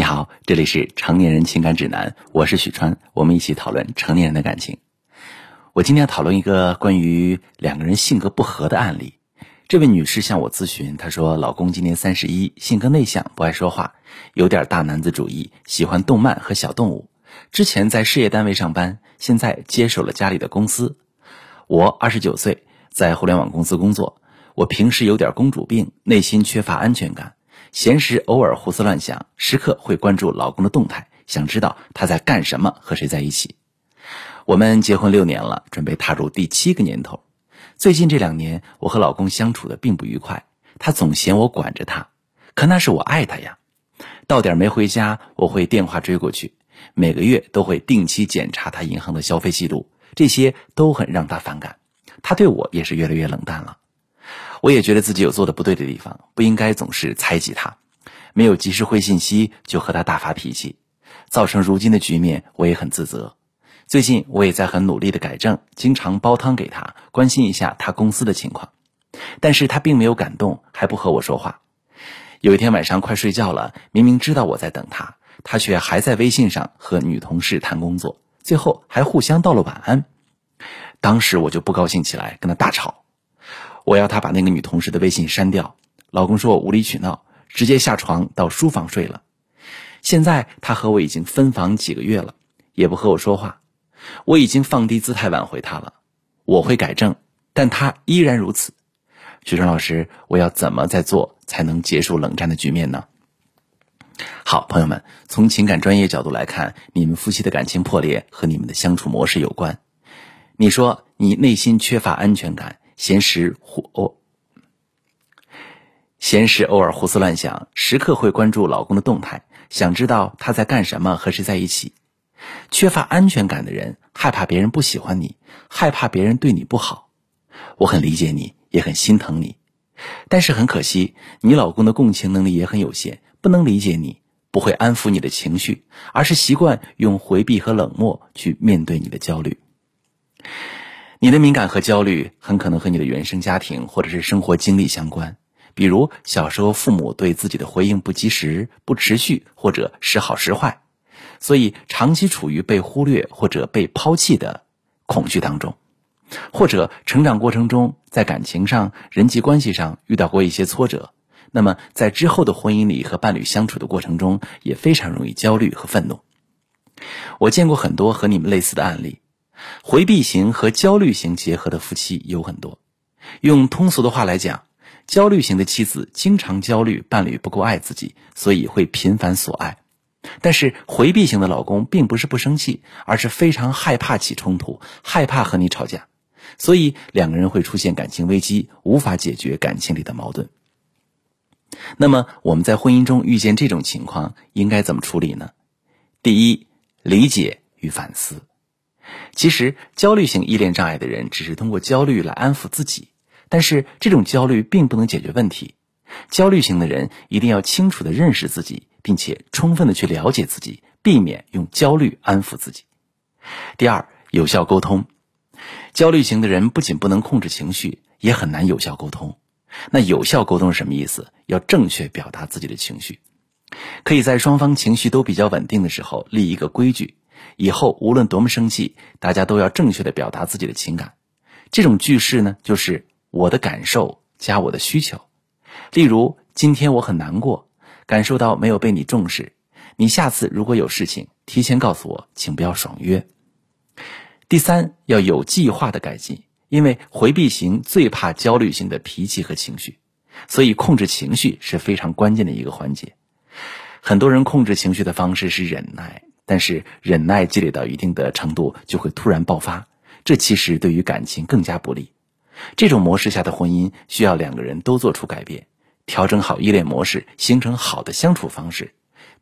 你好，这里是成年人情感指南，我是许川，我们一起讨论成年人的感情。我今天要讨论一个关于两个人性格不合的案例。这位女士向我咨询，她说老公今年三十一，性格内向，不爱说话，有点大男子主义，喜欢动漫和小动物。之前在事业单位上班，现在接手了家里的公司。我二十九岁，在互联网公司工作。我平时有点公主病，内心缺乏安全感，闲时偶尔胡思乱想，时刻会关注老公的动态，想知道他在干什么，和谁在一起。我们结婚六年了，准备踏入第七个年头。最近这两年，我和老公相处的并不愉快，他总嫌我管着他，可那是我爱他呀。到点没回家，我会电话追过去，每个月都会定期检查他银行的消费记录，这些都很让他反感。他对我也是越来越冷淡了。我也觉得自己有做的不对的地方，不应该总是猜忌他，没有及时回信息就和他大发脾气，造成如今的局面，我也很自责。最近我也在很努力的改正，经常煲汤给他，关心一下他公司的情况，但是他并没有感动，还不和我说话。有一天晚上快睡觉了，明明知道我在等他，他却还在微信上和女同事谈工作，最后还互相道了晚安。当时我就不高兴起来，跟他大吵。我要他把那个女同事的微信删掉。老公说我无理取闹，直接下床到书房睡了。现在他和我已经分房几个月了，也不和我说话。我已经放低姿态挽回他了，我会改正，但他依然如此。许川老师，我要怎么在做才能结束冷战的局面呢？好，朋友们，从情感专业角度来看，你们夫妻的感情破裂和你们的相处模式有关。你说你内心缺乏安全感。闲时胡哦，闲时偶尔胡思乱想，时刻会关注老公的动态，想知道他在干什么，和谁在一起。缺乏安全感的人，害怕别人不喜欢你，害怕别人对你不好。我很理解你，也很心疼你，但是很可惜，你老公的共情能力也很有限，不能理解你，不会安抚你的情绪，而是习惯用回避和冷漠去面对你的焦虑。你的敏感和焦虑很可能和你的原生家庭或者是生活经历相关，比如小时候父母对自己的回应不及时、不持续或者时好时坏，所以长期处于被忽略或者被抛弃的恐惧当中，或者成长过程中在感情上、人际关系上遇到过一些挫折，那么在之后的婚姻里和伴侣相处的过程中也非常容易焦虑和愤怒。我见过很多和你们类似的案例。回避型和焦虑型结合的夫妻有很多。用通俗的话来讲，焦虑型的妻子经常焦虑伴侣不够爱自己，所以会频繁索爱；但是回避型的老公并不是不生气，而是非常害怕起冲突，害怕和你吵架，所以两个人会出现感情危机，无法解决感情里的矛盾。那么我们在婚姻中遇见这种情况，应该怎么处理呢？第一，理解与反思。其实，焦虑型依恋障碍的人只是通过焦虑来安抚自己，但是这种焦虑并不能解决问题。焦虑型的人一定要清楚的认识自己，并且充分的去了解自己，避免用焦虑安抚自己。第二，有效沟通。焦虑型的人不仅不能控制情绪，也很难有效沟通。那有效沟通是什么意思？要正确表达自己的情绪，可以在双方情绪都比较稳定的时候立一个规矩。以后无论多么生气，大家都要正确的表达自己的情感。这种句式呢，就是我的感受加我的需求。例如，今天我很难过，感受到没有被你重视。你下次如果有事情，提前告诉我，请不要爽约。第三，要有计划的改进，因为回避型最怕焦虑型的脾气和情绪，所以控制情绪是非常关键的一个环节。很多人控制情绪的方式是忍耐。但是忍耐积累到一定的程度，就会突然爆发，这其实对于感情更加不利。这种模式下的婚姻需要两个人都做出改变，调整好依恋模式，形成好的相处方式，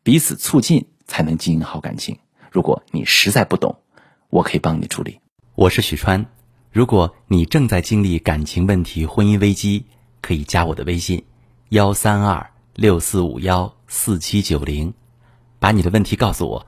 彼此促进，才能经营好感情。如果你实在不懂，我可以帮你处理。我是许川，如果你正在经历感情问题、婚姻危机，可以加我的微信：幺三二六四五幺四七九零，把你的问题告诉我。